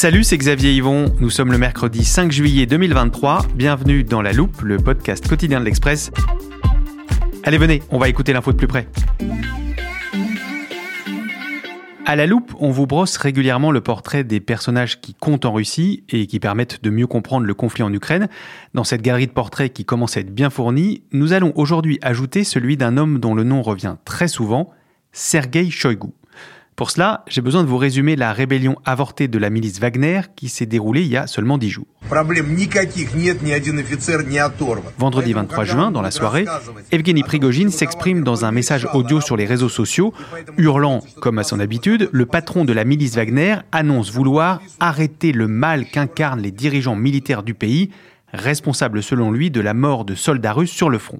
Salut, c'est Xavier Yvon. Nous sommes le mercredi 5 juillet 2023. Bienvenue dans La Loupe, le podcast quotidien de l'Express. Allez, venez, on va écouter l'info de plus près. À la loupe, on vous brosse régulièrement le portrait des personnages qui comptent en Russie et qui permettent de mieux comprendre le conflit en Ukraine. Dans cette galerie de portraits qui commence à être bien fournie, nous allons aujourd'hui ajouter celui d'un homme dont le nom revient très souvent, Sergei Shoigu. Pour cela, j'ai besoin de vous résumer la rébellion avortée de la milice Wagner qui s'est déroulée il y a seulement 10 jours. Vendredi 23 juin, dans la soirée, Evgeny Prigogine s'exprime dans un message audio sur les réseaux sociaux, hurlant, comme à son habitude, le patron de la milice Wagner annonce vouloir arrêter le mal qu'incarnent les dirigeants militaires du pays, responsables selon lui de la mort de soldats russes sur le front.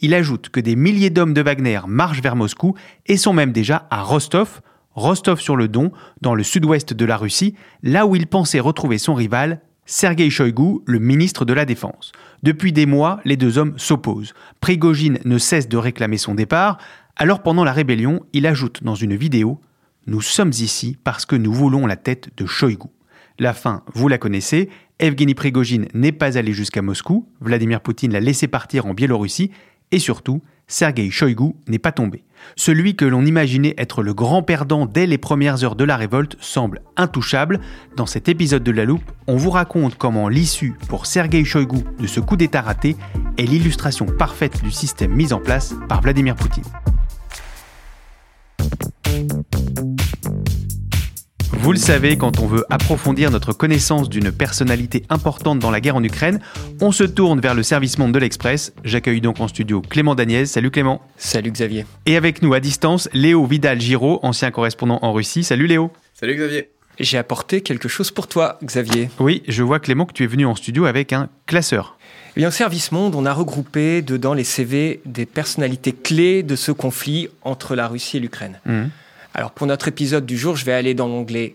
Il ajoute que des milliers d'hommes de Wagner marchent vers Moscou et sont même déjà à Rostov, Rostov-sur-le-Don, dans le sud-ouest de la Russie, là où il pensait retrouver son rival, Sergei Shoigu, le ministre de la Défense. Depuis des mois, les deux hommes s'opposent. Prigogine ne cesse de réclamer son départ, alors pendant la rébellion, il ajoute dans une vidéo Nous sommes ici parce que nous voulons la tête de Shoigu. La fin, vous la connaissez, Evgeny Prigogine n'est pas allé jusqu'à Moscou, Vladimir Poutine l'a laissé partir en Biélorussie, et surtout, Sergei Shoigu n'est pas tombé. Celui que l'on imaginait être le grand perdant dès les premières heures de la révolte semble intouchable. Dans cet épisode de La Loupe, on vous raconte comment l'issue pour Sergei Shoigu de ce coup d'État raté est l'illustration parfaite du système mis en place par Vladimir Poutine. Vous le savez, quand on veut approfondir notre connaissance d'une personnalité importante dans la guerre en Ukraine, on se tourne vers le service monde de l'Express. J'accueille donc en studio Clément Daniel. Salut Clément. Salut Xavier. Et avec nous à distance, Léo Vidal-Giraud, ancien correspondant en Russie. Salut Léo. Salut Xavier. J'ai apporté quelque chose pour toi, Xavier. Oui, je vois Clément que tu es venu en studio avec un classeur. Eh bien, au Service Monde, on a regroupé dedans les CV des personnalités clés de ce conflit entre la Russie et l'Ukraine. Mmh. Alors pour notre épisode du jour, je vais aller dans l'onglet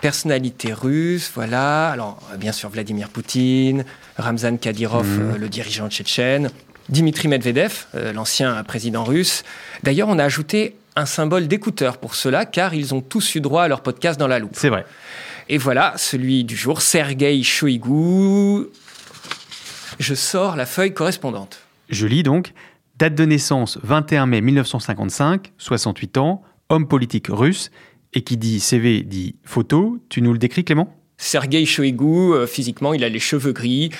personnalité russe, voilà. Alors bien sûr Vladimir Poutine, Ramzan Kadyrov, Mhm. euh, le dirigeant tchétchène, Dimitri Medvedev, euh, l'ancien président russe. D'ailleurs, on a ajouté un symbole d'écouteur pour cela, car ils ont tous eu droit à leur podcast dans la loupe. C'est vrai. Et voilà, celui du jour, Sergei Shoigu. Je sors la feuille correspondante. Je lis donc date de naissance 21 mai 1955, 68 ans, homme politique russe, et qui dit CV dit photo. Tu nous le décris Clément? Sergei Shoigu, euh, physiquement, il a les cheveux gris.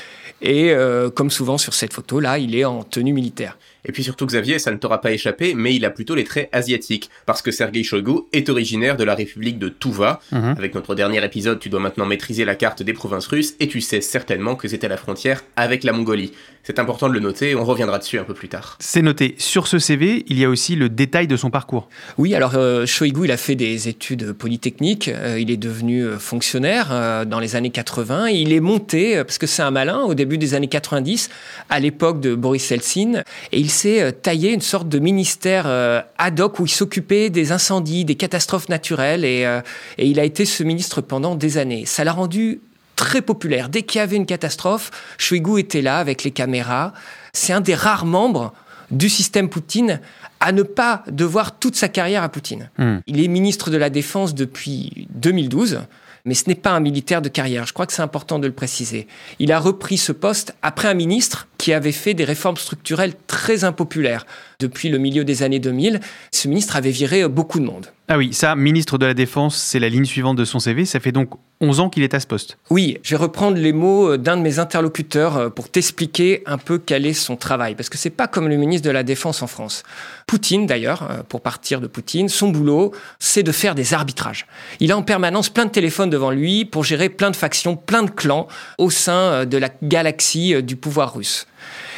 Et euh, comme souvent sur cette photo-là, il est en tenue militaire. Et puis surtout Xavier, ça ne t'aura pas échappé, mais il a plutôt les traits asiatiques, parce que Sergei Shoigu est originaire de la République de Touva. Mhm. Avec notre dernier épisode, tu dois maintenant maîtriser la carte des provinces russes, et tu sais certainement que c'était la frontière avec la Mongolie. C'est important de le noter, on reviendra dessus un peu plus tard. C'est noté. Sur ce CV, il y a aussi le détail de son parcours. Oui, alors euh, Shoigu, il a fait des études polytechniques. euh, il est devenu euh, fonctionnaire euh, dans les années 80. Il est monté, parce que c'est un malin, au début des années 90, à l'époque de Boris Eltsine. Et il s'est euh, taillé une sorte de ministère euh, ad hoc où il s'occupait des incendies, des catastrophes naturelles. Et, euh, et il a été ce ministre pendant des années. Ça l'a rendu très populaire. Dès qu'il y avait une catastrophe, Shoigu était là avec les caméras. C'est un des rares membres du système Poutine à ne pas devoir toute sa carrière à Poutine. Hmm. Il est ministre de la Défense depuis 2012, mais ce n'est pas un militaire de carrière. Je crois que c'est important de le préciser. Il a repris ce poste après un ministre qui avait fait des réformes structurelles très impopulaires. Depuis le milieu des années 2000, ce ministre avait viré beaucoup de monde. Ah oui, ça, ministre de la Défense, c'est la ligne suivante de son CV. Ça fait donc 11 ans qu'il est à ce poste. Oui, je vais reprendre les mots d'un de mes interlocuteurs euh, pour t'expliquer un peu quel est son travail, parce que c'est pas comme le ministre de la Défense en France. Poutine, d'ailleurs, euh, pour partir de Poutine, son boulot, c'est de faire des arbitrages. Il a en permanence plein de téléphones devant lui pour gérer plein de factions, plein de clans au sein euh, de la galaxie euh, du pouvoir russe.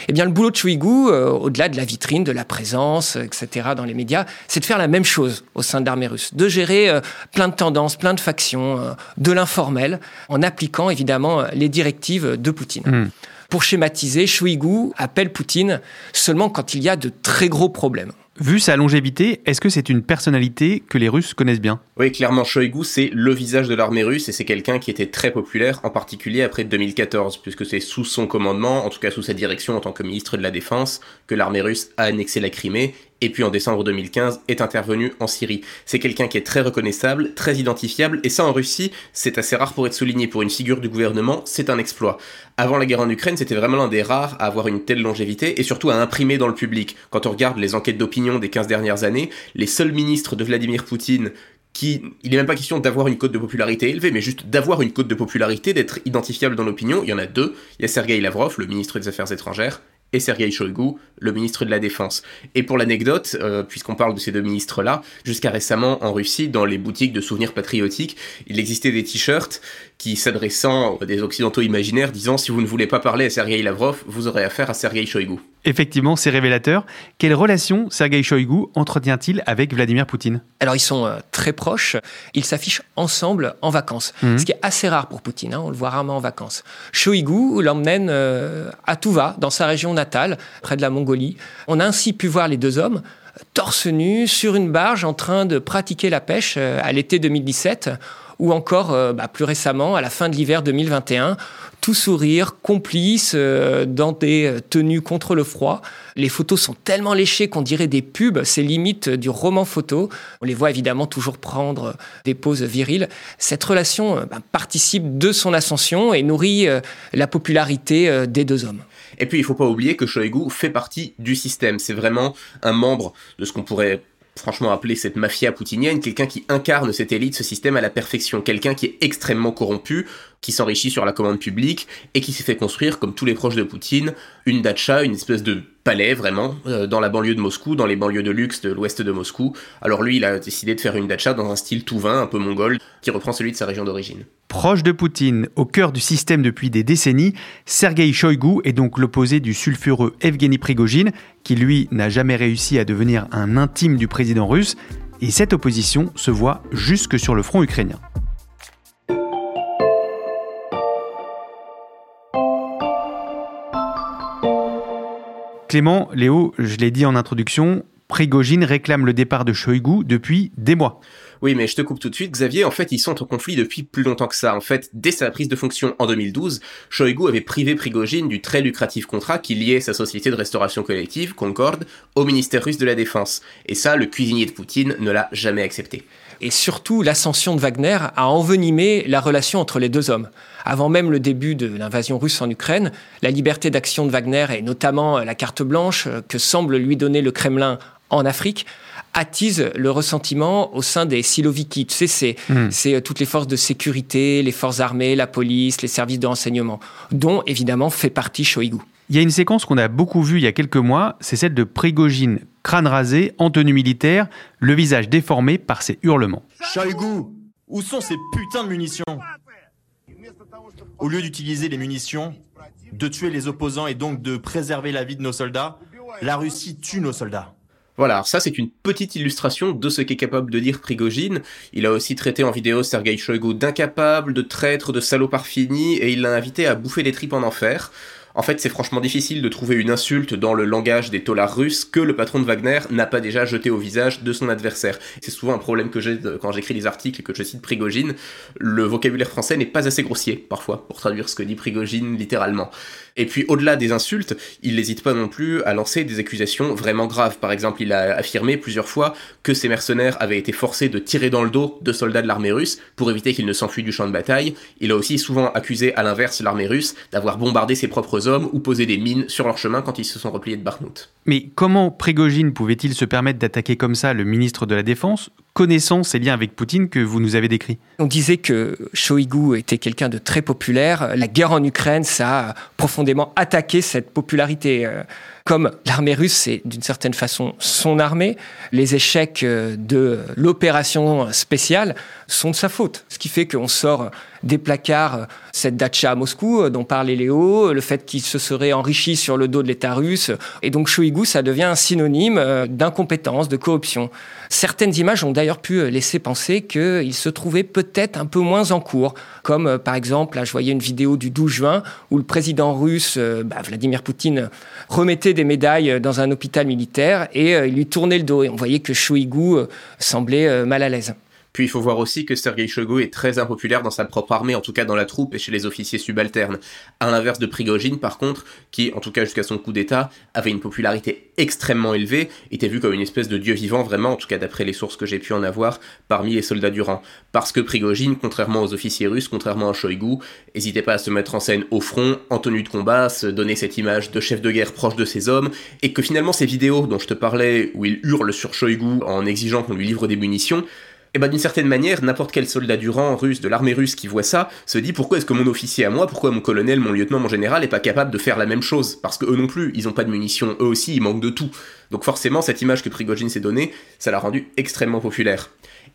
Eh bien, le boulot de Shoigu, euh, au-delà de la vitrine, de la présence, etc., dans les médias, c'est de faire la même chose au sein de l'armée russe, de gérer euh, plein de tendances, plein de factions, euh, de l'informel, en appliquant évidemment les directives de Poutine. Hmm. Pour schématiser, Shoigu appelle Poutine seulement quand il y a de très gros problèmes. Vu sa longévité, est-ce que c'est une personnalité que les Russes connaissent bien? Oui, clairement, Shoigu, c'est le visage de l'armée russe et c'est quelqu'un qui était très populaire, en particulier après 2014, puisque c'est sous son commandement, en tout cas sous sa direction en tant que ministre de la Défense, que l'armée russe a annexé la Crimée et puis en décembre 2015 est intervenu en Syrie. C'est quelqu'un qui est très reconnaissable, très identifiable, et ça en Russie, c'est assez rare pour être souligné. Pour une figure du gouvernement, c'est un exploit. Avant la guerre en Ukraine, c'était vraiment l'un des rares à avoir une telle longévité, et surtout à imprimer dans le public. Quand on regarde les enquêtes d'opinion des 15 dernières années, les seuls ministres de Vladimir Poutine qui, il n'est même pas question d'avoir une cote de popularité élevée, mais juste d'avoir une cote de popularité, d'être identifiable dans l'opinion. Il y en a deux. Il y a Sergei Lavrov, le ministre des Affaires étrangères, et Sergei Shoigu, le ministre de la Défense. Et pour l'anecdote, euh, puisqu'on parle de ces deux ministres-là, jusqu'à récemment en Russie, dans les boutiques de souvenirs patriotiques, il existait des t-shirts qui s'adressant à des occidentaux imaginaires disant si vous ne voulez pas parler à Sergei Lavrov, vous aurez affaire à Sergei Shoigu. Effectivement, c'est révélateur. Quelle relation Sergei Shoigu entretient-il avec Vladimir Poutine? Alors ils sont euh, très proches, ils s'affichent ensemble en vacances, mhm. ce qui est assez rare pour Poutine, hein. on le voit rarement en vacances. Shoigu l'emmène euh, à Tuva, dans sa région natale, près de la Mongolie. On a ainsi pu voir les deux hommes torse nu sur une barge en train de pratiquer la pêche euh, à l'été 2017 ou encore euh, bah, plus récemment à la fin de l'hiver 2021, tout sourire, complice, euh, dans des euh, tenues contre le froid. Les photos sont tellement léchées qu'on dirait des pubs, c'est limite du roman photo. On les voit évidemment toujours prendre des poses viriles. Cette relation bah, participe de son ascension et nourrit la popularité des deux hommes. Et puis il ne faut pas oublier que Shoigu fait partie du système. C'est vraiment un membre de ce qu'on pourrait franchement appeler cette mafia poutinienne, quelqu'un qui incarne cette élite, ce système à la perfection, quelqu'un qui est extrêmement corrompu, qui s'enrichit sur la commande publique et qui s'est fait construire, comme tous les proches de Poutine, une datcha, une espèce de palais vraiment, euh, dans la banlieue de Moscou, dans les banlieues de luxe de l'ouest de Moscou. Alors lui, il a décidé de faire une datcha dans un style touvain, un peu mongol, qui reprend celui de sa région d'origine. Proche de Poutine, au cœur du système depuis des décennies, Sergei Shoigu est donc l'opposé du sulfureux Evgeny Prigogine, qui lui n'a jamais réussi à devenir un intime du président russe, et cette opposition se voit jusque sur le front ukrainien. Clément, Léo, je l'ai dit en introduction, Prigogine réclame le départ de Shoigu depuis des mois. Oui, mais je te coupe tout de suite, Xavier. En fait, ils sont en conflit depuis plus longtemps que ça. En fait, dès sa prise de fonction en 2012, Shoigu avait privé Prigogine du très lucratif contrat qui liait sa société de restauration collective, Concorde, au ministère russe de la Défense. Et ça, le cuisinier de Poutine ne l'a jamais accepté. Et surtout, l'ascension de Wagner a envenimé la relation entre les deux hommes. Avant même le début de l'invasion russe en Ukraine, la liberté d'action de Wagner et notamment la carte blanche que semble lui donner le Kremlin en Afrique attise le ressentiment au sein des Siloviki. Tu sais, hmm. c'est euh, toutes les forces de sécurité, les forces armées, la police, les services de renseignement, dont évidemment fait partie Shoigu. Il y a une séquence qu'on a beaucoup vue il y a quelques mois, c'est celle de Prigogine, crâne rasé, en tenue militaire, le visage déformé par ses hurlements. Shoigu, où sont ces putains de munitions? Au lieu d'utiliser les munitions, de tuer les opposants et donc de préserver la vie de nos soldats, la Russie tue nos soldats. Voilà, ça c'est une petite illustration de ce qu'est capable de dire Prigogine. Il a aussi traité en vidéo Sergei Shoigu d'incapable, de traître, de salopard fini, et il l'a invité à bouffer des tripes en enfer. En fait, c'est franchement difficile de trouver une insulte dans le langage des tolards russes que le patron de Wagner n'a pas déjà jeté au visage de son adversaire. C'est souvent un problème que j'ai quand j'écris des articles que je cite Prigogine. Le vocabulaire français n'est pas assez grossier, parfois, pour traduire ce que dit Prigogine littéralement. Et puis au-delà des insultes, il n'hésite pas non plus à lancer des accusations vraiment graves. Par exemple, il a affirmé plusieurs fois que ces mercenaires avaient été forcés de tirer dans le dos de soldats de l'armée russe pour éviter qu'ils ne s'enfuient du champ de bataille. Il a aussi souvent accusé à l'inverse l'armée russe d'avoir bombardé ses propres ou posé des mines sur leur chemin quand ils se sont repliés de Barnout. Mais comment Prigogine pouvait-il se permettre d'attaquer comme ça le ministre de la Défense connaissant ces liens avec Poutine que vous nous avez décrits On disait que Shoigu était quelqu'un de très populaire. La guerre en Ukraine, ça a profondément attaqué cette popularité. Euh, comme l'armée russe, c'est d'une certaine façon son armée, les échecs euh, de l'opération spéciale sont de sa faute. Ce qui fait qu'on sort des placards cette datcha à Moscou dont parlait Léo, le fait qu'il se serait enrichi sur le dos de l'État russe. Et donc Shoigu, ça devient un synonyme d'incompétence, de corruption. Certaines images ont d'ailleurs pu laisser penser qu'il se trouvait peut-être un peu moins en cours, comme par exemple, là je voyais une vidéo du 12 juin où le président russe, bah, Vladimir Poutine, remettait des médailles dans un hôpital militaire et il lui tournait le dos. Et on voyait que Shoigu semblait mal à l'aise. Puis il faut voir aussi que Sergei Shoigu est très impopulaire dans sa propre armée, en tout cas dans la troupe et chez les officiers subalternes. À l'inverse de Prigogine, par contre, qui, en tout cas jusqu'à son coup d'État, avait une popularité extrêmement élevée, était vu comme une espèce de dieu vivant, vraiment, en tout cas d'après les sources que j'ai pu en avoir, parmi les soldats du rang. Parce que Prigogine, contrairement aux officiers russes, contrairement à Shoigu, n'hésitait pas à se mettre en scène au front, en tenue de combat, se donner cette image de chef de guerre proche de ses hommes, et que finalement ces vidéos dont je te parlais, où il hurle sur Shoigu en exigeant qu'on lui livre des munitions, et eh ben d'une certaine manière, n'importe quel soldat du rang russe, de l'armée russe qui voit ça, se dit pourquoi est-ce que mon officier à moi, pourquoi mon colonel, mon lieutenant, mon général est pas capable de faire la même chose? Parce que eux non plus, ils ont pas de munitions, eux aussi, ils manquent de tout. Donc forcément, cette image que Prigogine s'est donnée, ça l'a rendu extrêmement populaire.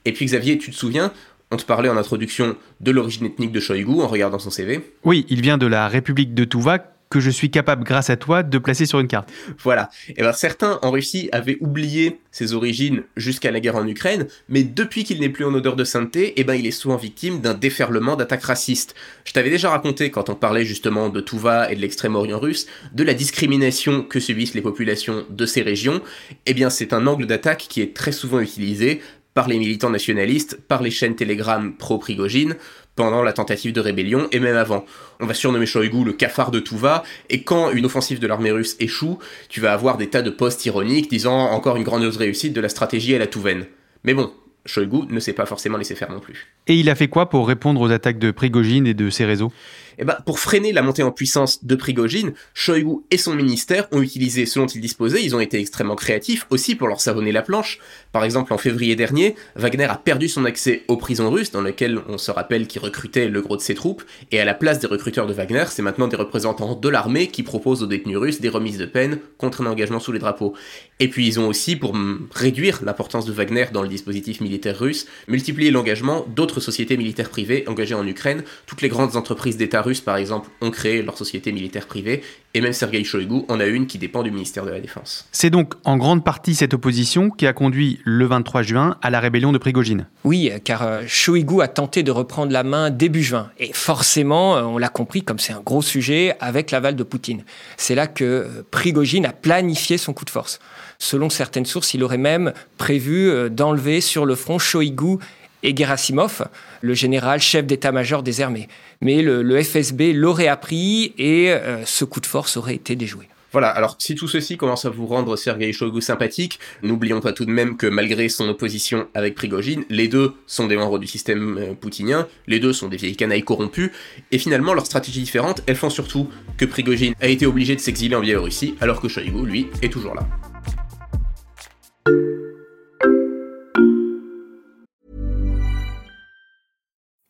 Et puis Xavier, tu te souviens, on te parlait en introduction de l'origine ethnique de Shoigu en regardant son CV. Oui, il vient de la République de Tuva, que je suis capable, grâce à toi, de placer sur une carte. Voilà. Et eh ben certains en Russie avaient oublié ses origines jusqu'à la guerre en Ukraine, mais depuis qu'il n'est plus en odeur de sainteté, et eh ben il est souvent victime d'un déferlement d'attaques racistes. Je t'avais déjà raconté quand on parlait justement de Touva et de l'extrême-orient russe, de la discrimination que subissent les populations de ces régions. Eh bien c'est un angle d'attaque qui est très souvent utilisé par les militants nationalistes, par les chaînes Telegram pro-Prigogine, pendant la tentative de rébellion et même avant. On va surnommer Shoigu le cafard de Touva, et quand une offensive de l'armée russe échoue, tu vas avoir des tas de posts ironiques disant encore une grandiose réussite de la stratégie à la Touvaine. Mais bon, Shoigu ne s'est pas forcément laissé faire non plus. Et il a fait quoi pour répondre aux attaques de Prigogine et de ses réseaux? Eh ben, pour freiner la montée en puissance de Prigogine, Shoigu et son ministère ont utilisé ce dont ils disposaient, ils ont été extrêmement créatifs aussi pour leur savonner la planche. Par exemple, en février dernier, Wagner a perdu son accès aux prisons russes, dans lesquelles on se rappelle qu'il recrutait le gros de ses troupes, et à la place des recruteurs de Wagner, c'est maintenant des représentants de l'armée qui proposent aux détenus russes des remises de peine contre un engagement sous les drapeaux. Et puis ils ont aussi, pour réduire l'importance de Wagner dans le dispositif militaire russe, multiplié l'engagement d'autres sociétés militaires privées engagées en Ukraine. Toutes les grandes entreprises d'État russes, par exemple, ont créé leur société militaire privée, et même Sergei Shoigu en a une qui dépend du ministère de la Défense. C'est donc en grande partie cette opposition qui a conduit le 23 juin à la rébellion de Prigogine. Oui, car euh, Shoigu a tenté de reprendre la main début juin, et forcément, euh, on l'a compris, comme c'est un gros sujet, avec l'aval de Poutine. C'est là que euh, Prigogine a planifié son coup de force. Selon certaines sources, il aurait même prévu d'enlever sur le front Shoigu et Gerasimov, le général chef d'état-major des armées. Mais le, FSB l'aurait appris et euh, ce coup de force aurait été déjoué. Voilà, alors si tout ceci commence à vous rendre Sergei Shoigu sympathique, n'oublions pas tout de même que malgré son opposition avec Prigogine, les deux sont des membres du système euh, poutinien, les deux sont des vieilles canailles corrompues, et finalement leurs stratégies différentes, elles font surtout que Prigogine a été obligé de s'exiler en Biélorussie, alors que Shoigu, lui, est toujours là.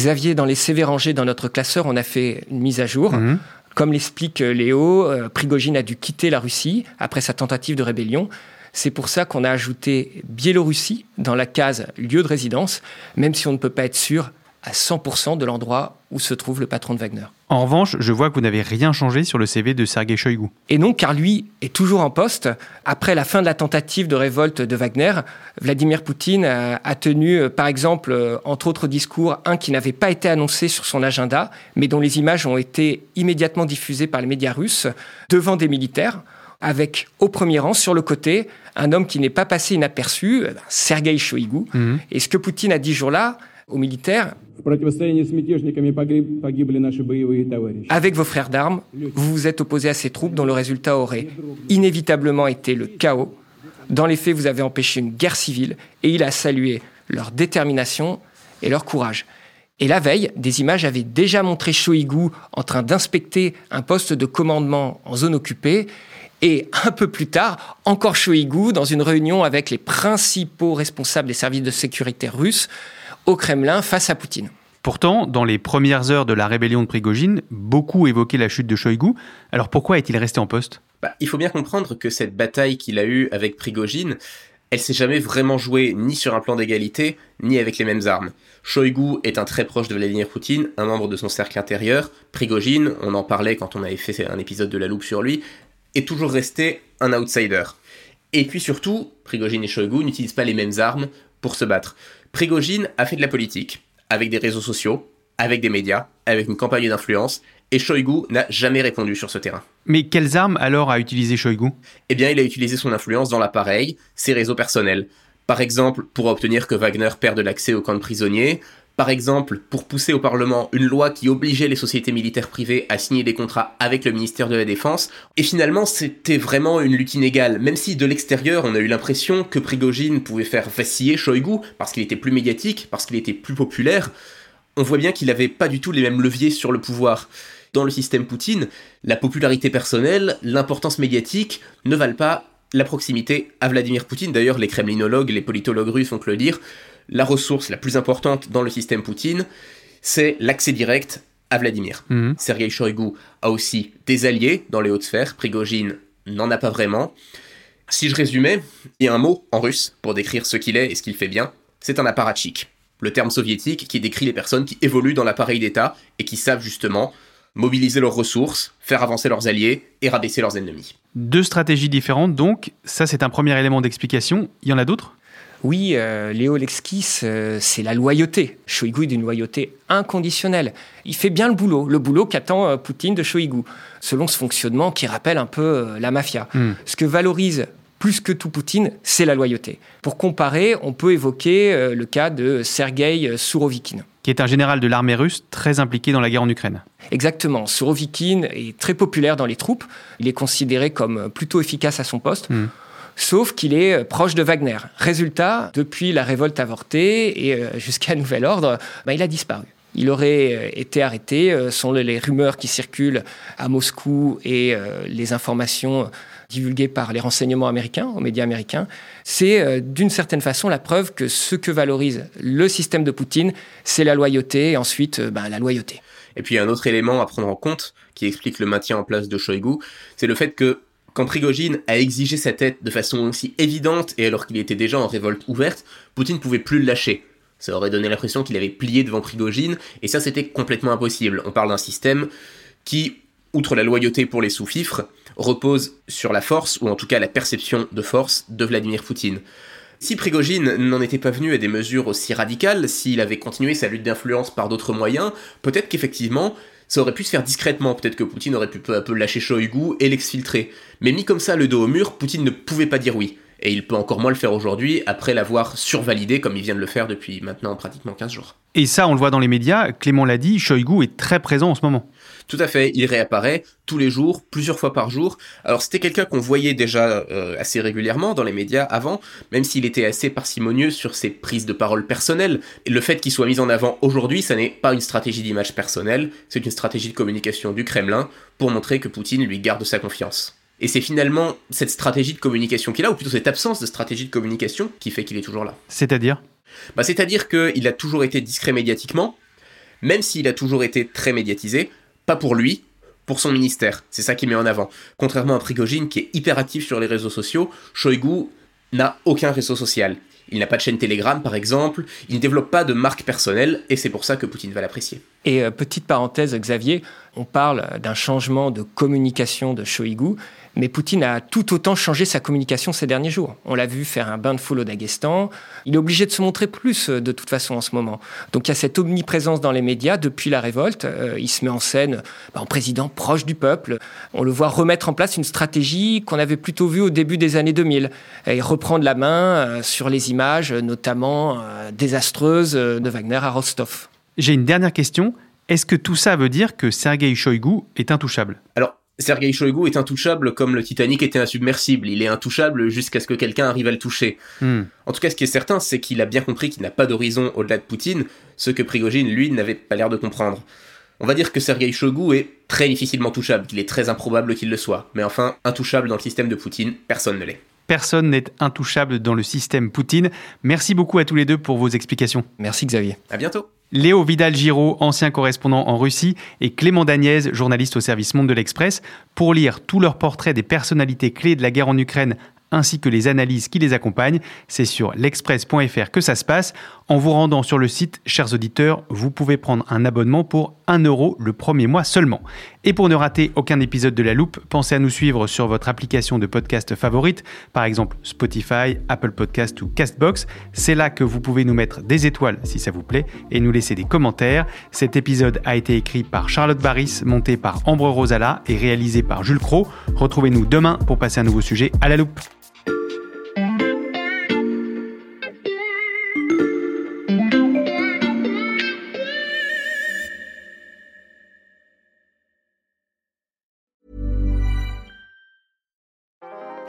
Xavier, dans les CV rangés dans notre classeur, on a fait une mise à jour. Mhm. Comme l'explique Léo, euh, Prigogine a dû quitter la Russie après sa tentative de rébellion. C'est pour ça qu'on a ajouté Biélorussie dans la case lieu de résidence, même si on ne peut pas être sûr à 100% de l'endroit où se trouve le patron de Wagner. En revanche, je vois que vous n'avez rien changé sur le CV de Sergei Shoigu. Et non, car lui est toujours en poste. Après la fin de la tentative de révolte de Wagner, Vladimir Poutine a, tenu, euh, par exemple, euh, entre autres discours, un qui n'avait pas été annoncé sur son agenda, mais dont les images ont été immédiatement diffusées par les médias russes, devant des militaires, avec au premier rang, sur le côté, un homme qui n'est pas passé inaperçu, euh, Sergei Shoigu. Mhm. Et ce que Poutine a dit jour-là aux militaires, avec vos frères d'armes, vous vous êtes opposé à ces troupes dont le résultat aurait inévitablement été le chaos. Dans les faits, vous avez empêché une guerre civile et il a salué leur détermination et leur courage. Et la veille, des images avaient déjà montré Shoigu en train d'inspecter un poste de commandement en zone occupée. Et un peu plus tard, encore Shoigu dans une réunion avec les principaux responsables des services de sécurité russes au Kremlin face à Poutine. Pourtant, dans les premières heures de la rébellion de Prigogine, beaucoup évoquaient la chute de Shoigu. Alors pourquoi est-il resté en poste? Bah, Il faut bien comprendre que cette bataille qu'il a eue avec Prigogine, elle s'est jamais vraiment jouée ni sur un plan d'égalité, ni avec les mêmes armes. Shoigu est un très proche de Vladimir Poutine, un membre de son cercle intérieur. Prigogine, on en parlait quand on avait fait un épisode de La Loupe sur lui, est toujours resté un outsider. Et puis surtout, Prigogine et Shoigu n'utilisent pas les mêmes armes pour se battre. Prigogine a fait de la politique, avec des réseaux sociaux, avec des médias, avec une campagne d'influence, et Shoigu n'a jamais répondu sur ce terrain. Mais quelles armes alors a utilisé Shoigu? Eh bien, il a utilisé son influence dans l'appareil, ses réseaux personnels. Par exemple, pour obtenir que Wagner perde l'accès au camp de prisonniers, par exemple, pour pousser au Parlement une loi qui obligeait les sociétés militaires privées à signer des contrats avec le ministère de la Défense. Et finalement, c'était vraiment une lutte inégale, même si de l'extérieur, on a eu l'impression que Prigogine pouvait faire vaciller Shoigu parce qu'il était plus médiatique, parce qu'il était plus populaire. On voit bien qu'il n'avait pas du tout les mêmes leviers sur le pouvoir dans le système Poutine, la popularité personnelle, l'importance médiatique ne valent pas la proximité à Vladimir Poutine. D'ailleurs, les kremlinologues, les politologues russes vont te le dire, la ressource la plus importante dans le système Poutine, c'est l'accès direct à Vladimir. Mhm. Sergei Shoigu a aussi des alliés dans les hautes sphères, Prigogine n'en a pas vraiment. Si je résumais, il y a un mot en russe pour décrire ce qu'il est et ce qu'il fait bien, c'est un apparatchik, le terme soviétique qui décrit les personnes qui évoluent dans l'appareil d'État et qui savent justement mobiliser leurs ressources, faire avancer leurs alliés et rabaisser leurs ennemis. Deux stratégies différentes donc, ça c'est un premier élément d'explication. Il y en a d'autres? Oui, euh, Léo Lexkis, euh, c'est la loyauté. Shoigu est d'une loyauté inconditionnelle. Il fait bien le boulot, le boulot qu'attend euh, Poutine de Shoigu, selon ce fonctionnement qui rappelle un peu la mafia. Hmm. Ce que valorise plus que tout Poutine, c'est la loyauté. Pour comparer, on peut évoquer le cas de Sergei Sourovikine qui est un général de l'armée russe très impliqué dans la guerre en Ukraine. Exactement. Sourovikine est très populaire dans les troupes. Il est considéré comme plutôt efficace à son poste. Hmm. Sauf qu'il est proche de Wagner. Résultat, depuis la révolte avortée et euh, jusqu'à nouvel ordre, bah, il a disparu. Il aurait euh, été arrêté, euh, sont les rumeurs qui circulent à Moscou et les informations divulguées par les renseignements américains, aux médias américains, c'est euh, d'une certaine façon la preuve que ce que valorise le système de Poutine, c'est la loyauté et ensuite euh, ben, la loyauté. Et puis un autre élément à prendre en compte qui explique le maintien en place de Shoigu, c'est le fait que quand Prigogine a exigé sa tête de façon aussi évidente et alors qu'il était déjà en révolte ouverte, Poutine ne pouvait plus le lâcher. Ça aurait donné l'impression qu'il avait plié devant Prigogine, et ça c'était complètement impossible. On parle d'un système qui, outre la loyauté pour les sous-fifres, repose sur la force, ou en tout cas la perception de force, de Vladimir Poutine. Si Prigogine n'en était pas venu à des mesures aussi radicales, s'il avait continué sa lutte d'influence par d'autres moyens, peut-être qu'effectivement, ça aurait pu se faire discrètement, peut-être que Poutine aurait pu peu à peu lâcher Shoigu et l'exfiltrer. Mais mis comme ça le dos au mur, Poutine ne pouvait pas dire oui. Et il peut encore moins le faire aujourd'hui, après l'avoir survalidé comme il vient de le faire depuis maintenant pratiquement 15 jours. Et ça, on le voit dans les médias, Clément l'a dit, Shoigu est très présent en ce moment. Tout à fait, il réapparaît tous les jours, plusieurs fois par jour. Alors c'était quelqu'un qu'on voyait déjà euh, assez régulièrement dans les médias avant, même s'il était assez parcimonieux sur ses prises de parole personnelles. Et le fait qu'il soit mis en avant aujourd'hui, ça n'est pas une stratégie d'image personnelle, c'est une stratégie de communication du Kremlin pour montrer que Poutine lui garde sa confiance. Et c'est finalement cette stratégie de communication qu'il a, ou plutôt cette absence de stratégie de communication, qui fait qu'il est toujours là. C'est-à-dire? Bah, C'est-à-dire qu'il a toujours été discret médiatiquement, même s'il a toujours été très médiatisé, pas pour lui, pour son ministère. C'est ça qu'il met en avant. Contrairement à Prigogine, qui est hyper actif sur les réseaux sociaux, Shoigu n'a aucun réseau social. Il n'a pas de chaîne Telegram, par exemple, il ne développe pas de marque personnelle, et c'est pour ça que Poutine va l'apprécier. Et euh, petite parenthèse, Xavier, on parle d'un changement de communication de Shoigu, mais Poutine a tout autant changé sa communication ces derniers jours. On l'a vu faire un bain de foule au Daghestan. Il est obligé de se montrer plus euh, de toute façon en ce moment. Donc il y a cette omniprésence dans les médias depuis la révolte. Euh, il se met en scène bah, en président proche du peuple. On le voit remettre en place une stratégie qu'on avait plutôt vue au début des années 2000 et reprendre la main sur les images, notamment désastreuses de Wagner à Rostov. J'ai une dernière question. Est-ce que tout ça veut dire que Sergei Shoigu est intouchable? Alors, Sergei Shoigu est intouchable comme le Titanic était insubmersible. Il est intouchable jusqu'à ce que quelqu'un arrive à le toucher. Hmm. En tout cas, ce qui est certain, c'est qu'il a bien compris qu'il n'a pas d'horizon au-delà de Poutine, ce que Prigogine, lui, n'avait pas l'air de comprendre. On va dire que Sergei Shoigu est très difficilement touchable, qu'il est très improbable qu'il le soit. Mais enfin, intouchable dans le système de Poutine, personne ne l'est. Personne n'est intouchable dans le système Poutine. Merci beaucoup à tous les deux pour vos explications. Merci Xavier. À bientôt. Léo Vidal-Giraud, ancien correspondant en Russie, et Clément Dagnès, journaliste au service Monde de l'Express, pour lire tous leurs portraits des personnalités clés de la guerre en Ukraine ainsi que les analyses qui les accompagnent. C'est sur l'express.fr que ça se passe. En vous rendant sur le site, chers auditeurs, vous pouvez prendre un abonnement pour 1 euro le premier mois seulement. Et pour ne rater aucun épisode de La Loupe, pensez à nous suivre sur votre application de podcast favorite, par exemple Spotify, Apple Podcast ou Castbox. C'est là que vous pouvez nous mettre des étoiles si ça vous plaît et nous laisser des commentaires. Cet épisode a été écrit par Charlotte Barris, monté par Ambre Rosala et réalisé par Jules Cro. Retrouvez-nous demain pour passer un nouveau sujet à La Loupe.